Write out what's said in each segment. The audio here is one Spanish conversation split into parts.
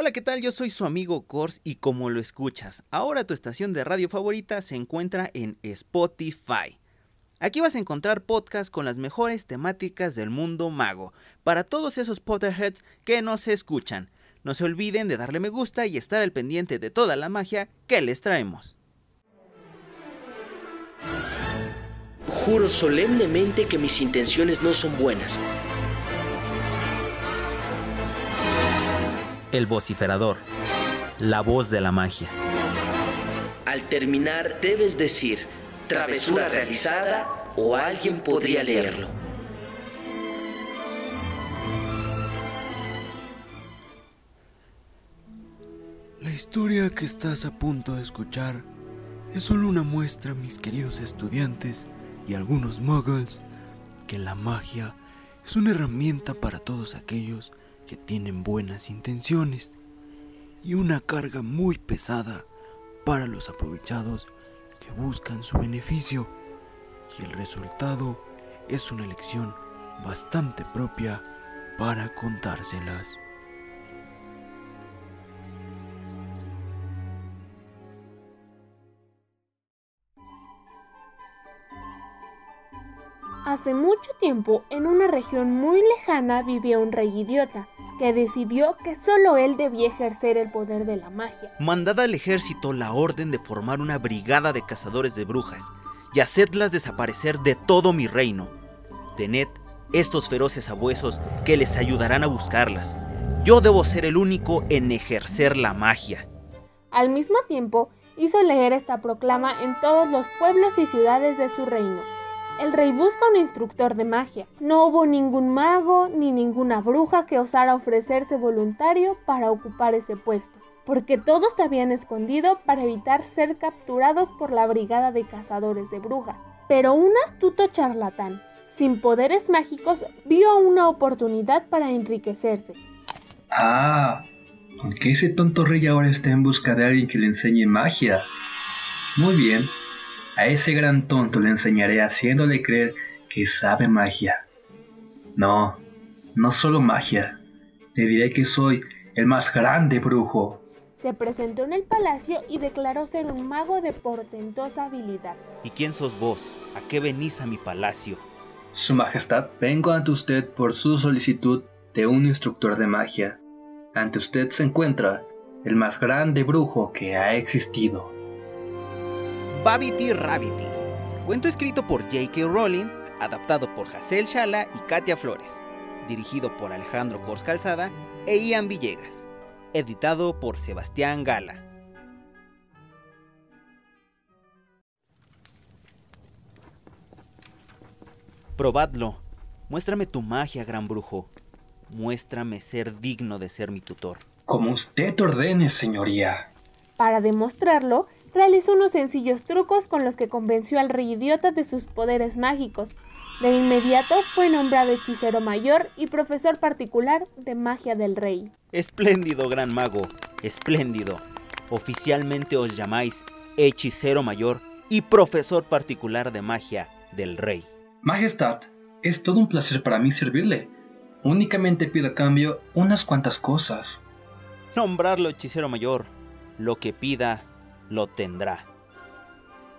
Hola, ¿qué tal? Yo soy su amigo Kors y como lo escuchas, ahora tu estación de radio favorita se encuentra en Spotify. Aquí vas a encontrar podcasts con las mejores temáticas del mundo mago, para todos esos Potterheads que no se escuchan. No se olviden de darle me gusta y estar al pendiente de toda la magia que les traemos. Juro solemnemente que mis intenciones no son buenas. El vociferador. La voz de la magia. Al terminar debes decir, travesura realizada o alguien podría leerlo. La historia que estás a punto de escuchar es solo una muestra, mis queridos estudiantes y algunos muggles, que la magia es una herramienta para todos aquellos que tienen buenas intenciones y una carga muy pesada para los aprovechados que buscan su beneficio. Y el resultado es una lección bastante propia para contárselas. Hace mucho tiempo, en una región muy lejana, vivía un rey idiota, que decidió que solo él debía ejercer el poder de la magia. Mandad al ejército la orden de formar una brigada de cazadores de brujas y hacedlas desaparecer de todo mi reino. Tened estos feroces abuesos que les ayudarán a buscarlas. Yo debo ser el único en ejercer la magia. Al mismo tiempo, hizo leer esta proclama en todos los pueblos y ciudades de su reino el rey busca un instructor de magia. No hubo ningún mago ni ninguna bruja que osara ofrecerse voluntario para ocupar ese puesto, porque todos se habían escondido para evitar ser capturados por la brigada de cazadores de brujas. Pero un astuto charlatán, sin poderes mágicos, vio una oportunidad para enriquecerse. Ah, aunque ese tonto rey ahora está en busca de alguien que le enseñe magia. Muy bien, a ese gran tonto le enseñaré haciéndole creer que sabe magia. No, no solo magia. Le diré que soy el más grande brujo. Se presentó en el palacio y declaró ser un mago de portentosa habilidad. ¿Y quién sos vos? ¿A qué venís a mi palacio? Su Majestad, vengo ante usted por su solicitud de un instructor de magia. Ante usted se encuentra el más grande brujo que ha existido. Babity Rabbity, cuento escrito por J.K. Rowling, adaptado por Hazel Shala y Katia Flores, dirigido por Alejandro Cors Calzada e Ian Villegas, editado por Sebastián Gala. Probadlo. Muéstrame tu magia, gran brujo. Muéstrame ser digno de ser mi tutor. Como usted ordene, señoría. Para demostrarlo, realizó unos sencillos trucos con los que convenció al rey idiota de sus poderes mágicos. De inmediato fue nombrado hechicero mayor y profesor particular de magia del rey. Espléndido, gran mago, espléndido. Oficialmente os llamáis hechicero mayor y profesor particular de magia del rey. Majestad, es todo un placer para mí servirle. Únicamente pido a cambio unas cuantas cosas. Nombrarlo hechicero mayor. Lo que pida lo tendrá.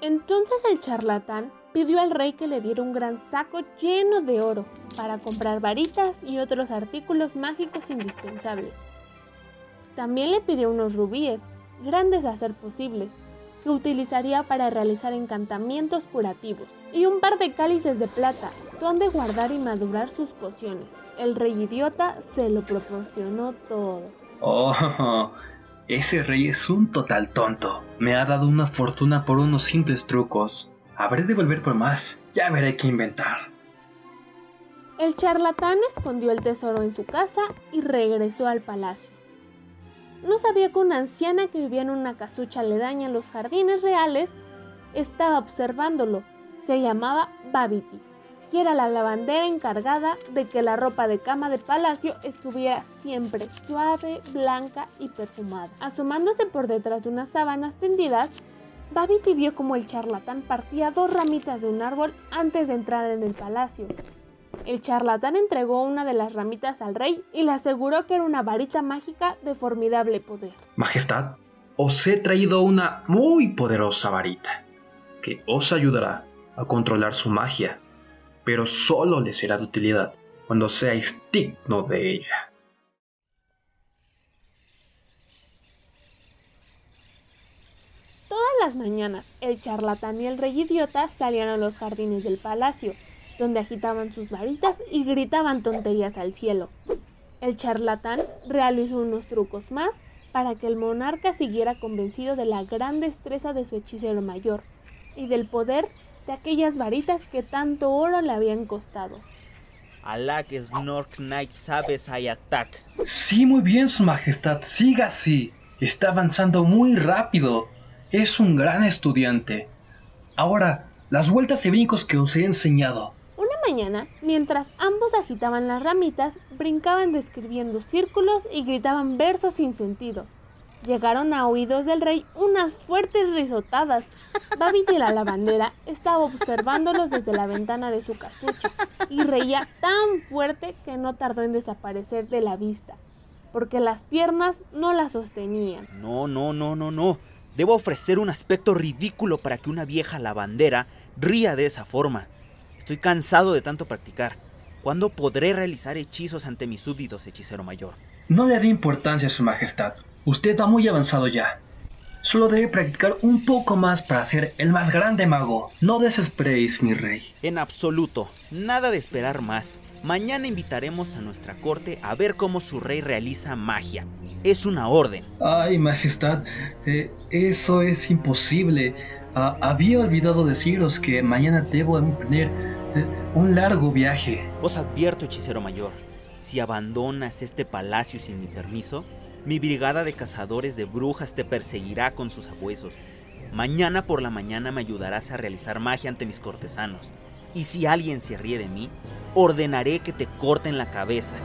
Entonces el charlatán pidió al rey que le diera un gran saco lleno de oro para comprar varitas y otros artículos mágicos indispensables. También le pidió unos rubíes, grandes a ser posibles, que utilizaría para realizar encantamientos curativos, y un par de cálices de plata, donde guardar y madurar sus pociones. El rey idiota se lo proporcionó todo. Oh, ese rey es un total tonto. Me ha dado una fortuna por unos simples trucos. Habré de volver por más. Ya veré qué inventar. El charlatán escondió el tesoro en su casa y regresó al palacio. No sabía que una anciana que vivía en una casucha aledaña en los jardines reales estaba observándolo. Se llamaba Babity era la lavandera encargada de que la ropa de cama de palacio estuviera siempre suave, blanca y perfumada. Asomándose por detrás de unas sábanas tendidas, Babity vio como el charlatán partía dos ramitas de un árbol antes de entrar en el palacio. El charlatán entregó una de las ramitas al rey y le aseguró que era una varita mágica de formidable poder. Majestad, os he traído una muy poderosa varita que os ayudará a controlar su magia, pero solo le será de utilidad cuando seáis digno de ella. Todas las mañanas, el charlatán y el rey idiota salían a los jardines del palacio, donde agitaban sus varitas y gritaban tonterías al cielo. El charlatán realizó unos trucos más para que el monarca siguiera convencido de la gran destreza de su hechicero mayor y del poder de aquellas varitas que tanto oro le habían costado. Alak Snork Knight sabes attack. Sí, muy bien, Su Majestad, siga así. Está avanzando muy rápido. Es un gran estudiante. Ahora, las vueltas y brincos que os he enseñado. Una mañana, mientras ambos agitaban las ramitas, brincaban describiendo círculos y gritaban versos sin sentido. Llegaron a oídos del rey unas fuertes risotadas. Babity la lavandera estaba observándolos desde la ventana de su casucha y reía tan fuerte que no tardó en desaparecer de la vista, porque las piernas no la sostenían. No, no, no, no, no. Debo ofrecer un aspecto ridículo para que una vieja lavandera ría de esa forma. Estoy cansado de tanto practicar. ¿Cuándo podré realizar hechizos ante mis súbditos, hechicero mayor? No le dé importancia a su majestad. Usted va muy avanzado ya. Solo debe practicar un poco más para ser el más grande mago. No desesperéis, mi rey. En absoluto, nada de esperar más. Mañana invitaremos a nuestra corte a ver cómo su rey realiza magia. Es una orden. Ay, Majestad, eh, eso es imposible. Ah, había olvidado deciros que mañana debo emprender eh, un largo viaje. Os advierto, hechicero mayor, si abandonas este palacio sin mi permiso, mi brigada de cazadores de brujas te perseguirá con sus abuesos. Mañana por la mañana me ayudarás a realizar magia ante mis cortesanos. Y si alguien se ríe de mí, ordenaré que te corten la cabeza.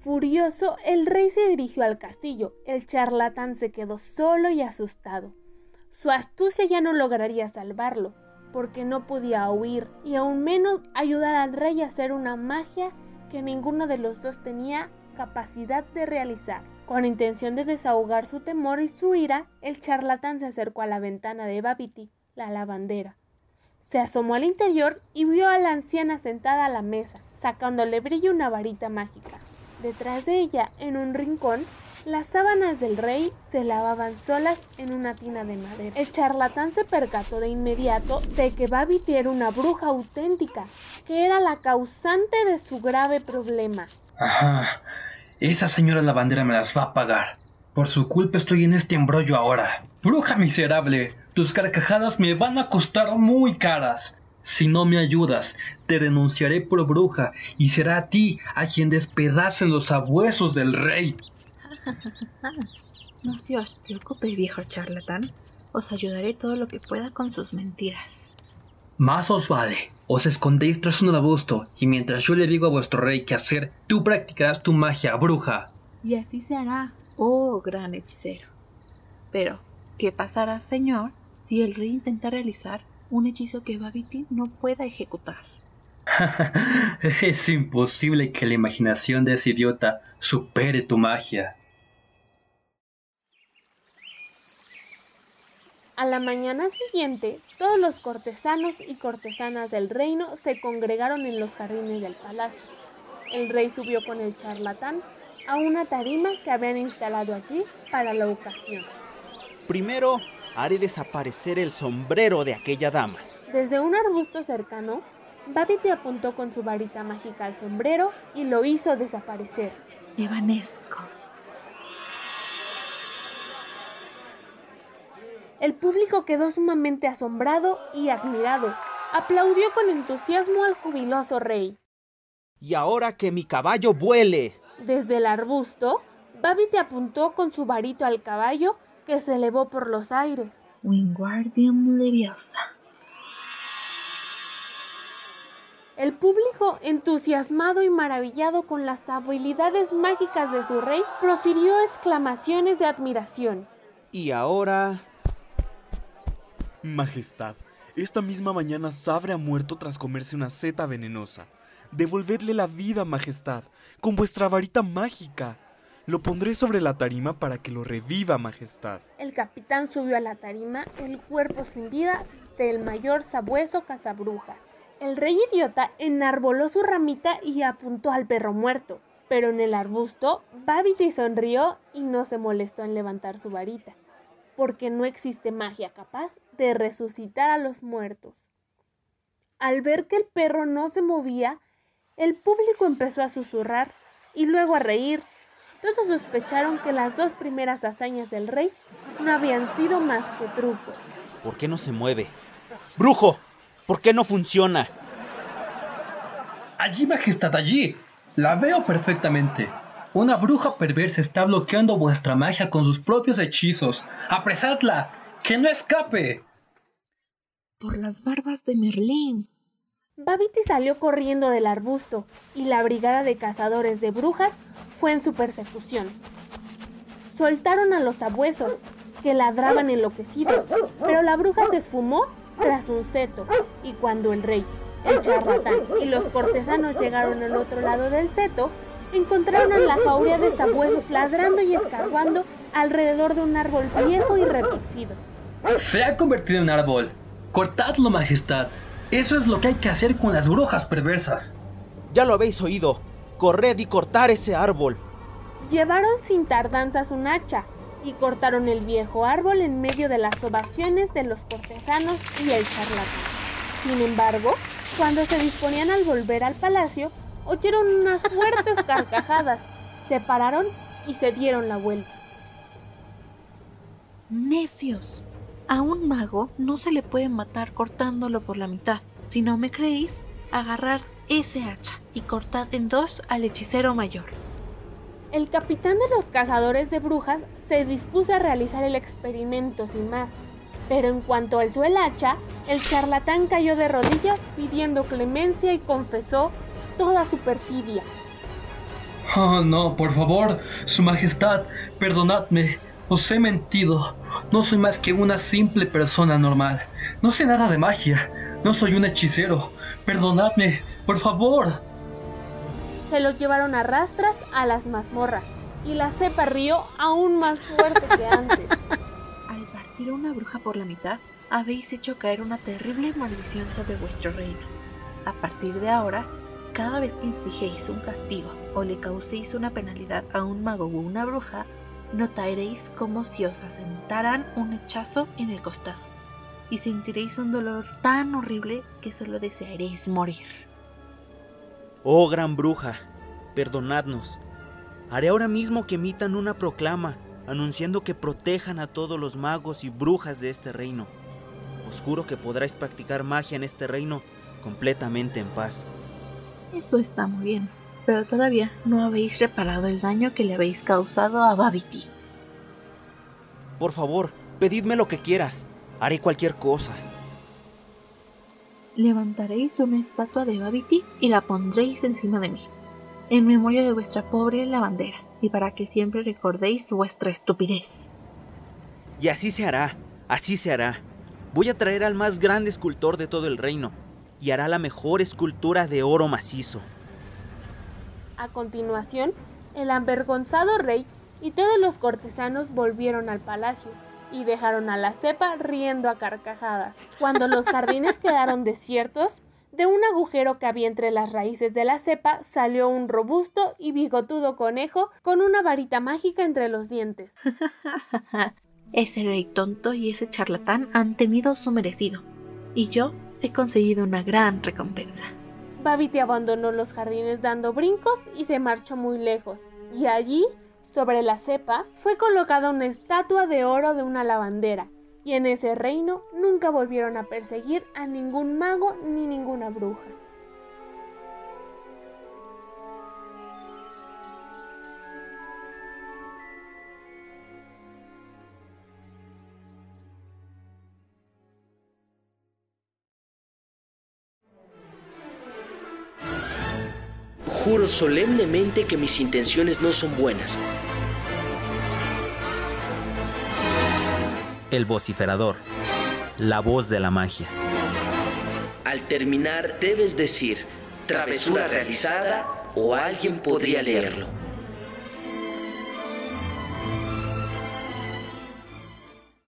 Furioso, el rey se dirigió al castillo. El charlatán se quedó solo y asustado. Su astucia ya no lograría salvarlo, porque no podía huir y aún menos ayudar al rey a hacer una magia que ninguno de los dos tenía capacidad de realizar. Con intención de desahogar su temor y su ira, el charlatán se acercó a la ventana de Babiti, la lavandera. Se asomó al interior y vio a la anciana sentada a la mesa, sacándole brillo una varita mágica. Detrás de ella, en un rincón, las sábanas del rey se lavaban solas en una tina de madera. El charlatán se percató de inmediato de que Babiti era una bruja auténtica, que era la causante de su grave problema. Ajá, esa señora lavandera me las va a pagar. Por su culpa estoy en este embrollo ahora. Bruja miserable, tus carcajadas me van a costar muy caras. Si no me ayudas, te denunciaré por bruja y será a ti a quien despedacen los abuesos del rey. no se os preocupe, viejo charlatán. Os ayudaré todo lo que pueda con sus mentiras. Más os vale. Os escondéis tras un arbusto, y mientras yo le digo a vuestro rey qué hacer, tú practicarás tu magia, bruja. Y así se hará, oh gran hechicero. Pero, ¿qué pasará, señor, si el rey intenta realizar un hechizo que Babiti no pueda ejecutar. es imposible que la imaginación de ese idiota supere tu magia. A la mañana siguiente, todos los cortesanos y cortesanas del reino se congregaron en los jardines del palacio. El rey subió con el charlatán a una tarima que habían instalado allí para la ocasión. Primero haré desaparecer el sombrero de aquella dama. Desde un arbusto cercano, Babity apuntó con su varita mágica al sombrero y lo hizo desaparecer. Evanesco. El público quedó sumamente asombrado y admirado. Aplaudió con entusiasmo al jubiloso rey. Y ahora que mi caballo vuele. Desde el arbusto, Babity apuntó con su varito al caballo que se elevó por los aires. Wingardium Leviosa. El público, entusiasmado y maravillado con las habilidades mágicas de su rey, profirió exclamaciones de admiración. Y ahora... Majestad, Esta misma mañana Sabre ha muerto tras comerse una seta venenosa. Devolvedle la vida, Majestad, con vuestra varita mágica. Lo pondré sobre la tarima para que lo reviva, Majestad. El capitán subió a la tarima el cuerpo sin vida del mayor sabueso cazabruja. El rey idiota enarboló su ramita y apuntó al perro muerto, pero en el arbusto Babity sonrió y no se molestó en levantar su varita, porque no existe magia capaz de resucitar a los muertos. Al ver que el perro no se movía, el público empezó a susurrar y luego a reír todos sospecharon que las dos primeras hazañas del rey no habían sido más que trucos. ¿Por qué no se mueve? ¡Brujo! ¿Por qué no funciona? Allí, Majestad, allí. La veo perfectamente. Una bruja perversa está bloqueando vuestra magia con sus propios hechizos. ¡Apresadla! ¡Que no escape! Por las barbas de Merlín. Babiti salió corriendo del arbusto y la brigada de cazadores de brujas fue en su persecución. Soltaron a los abuesos, que ladraban enloquecidos, pero la bruja se esfumó tras un seto y cuando el rey, el charlatán y los cortesanos llegaron al otro lado del seto, encontraron a la jauría de sabuesos ladrando y escarbando alrededor de un árbol viejo y retorcido. Se ha convertido en árbol. Cortadlo, Majestad. Eso es lo que hay que hacer con las brujas perversas. Ya lo habéis oído. Corred y cortar ese árbol. Llevaron sin tardanzas un hacha y cortaron el viejo árbol en medio de las ovaciones de los cortesanos y el charlatán. Sin embargo, cuando se disponían al volver al palacio, oyeron unas fuertes carcajadas, se pararon y se dieron la vuelta. ¡Necios! A un mago no se le puede matar cortándolo por la mitad. Si no me creéis, agarrad ese hacha y cortad en dos al hechicero mayor. El capitán de los cazadores de brujas se dispuso a realizar el experimento sin más, pero en cuanto alzó el hacha, el charlatán cayó de rodillas pidiendo clemencia y confesó toda su perfidia. Oh, no, por favor, Su Majestad, perdonadme. Os he mentido. No soy más que una simple persona normal. No sé nada de magia. No soy un hechicero. Perdonadme, por favor. Se lo llevaron a rastras a las mazmorras y la cepa rió aún más fuerte que antes. Al partir a una bruja por la mitad, habéis hecho caer una terrible maldición sobre vuestro reino. A partir de ahora, cada vez que infligéis un castigo o le causéis una penalidad a un mago o una bruja, notaréis como si os asentaran un hechazo en el costado y sentiréis un dolor tan horrible que solo desearéis morir. Oh gran bruja, perdonadnos. Haré ahora mismo que emitan una proclama anunciando que protejan a todos los magos y brujas de este reino. Os juro que podráis practicar magia en este reino completamente en paz. Eso está muy bien, pero todavía no habéis reparado el daño que le habéis causado a Babity. Por favor, pedidme lo que quieras. Haré cualquier cosa. Levantaréis una estatua de Babity y la pondréis encima de mí, en memoria de vuestra pobre lavandera, y para que siempre recordéis vuestra estupidez. Y así se hará, así se hará. Voy a traer al más grande escultor de todo el reino, y hará la mejor escultura de oro macizo. A continuación, el avergonzado rey y todos los cortesanos volvieron al palacio y dejaron a la cepa riendo a carcajadas. Cuando los jardines quedaron desiertos, de un agujero que había entre las raíces de la cepa salió un robusto y bigotudo conejo con una varita mágica entre los dientes. ese rey tonto y ese charlatán han tenido su merecido, y yo he conseguido una gran recompensa. Babity abandonó los jardines dando brincos y se marchó muy lejos, y allí sobre la cepa fue colocada una estatua de oro de una lavandera, y en ese reino nunca volvieron a perseguir a ningún mago ni ninguna bruja. Juro solemnemente que mis intenciones no son buenas. El vociferador. La voz de la magia. Al terminar debes decir travesura realizada o alguien podría leerlo.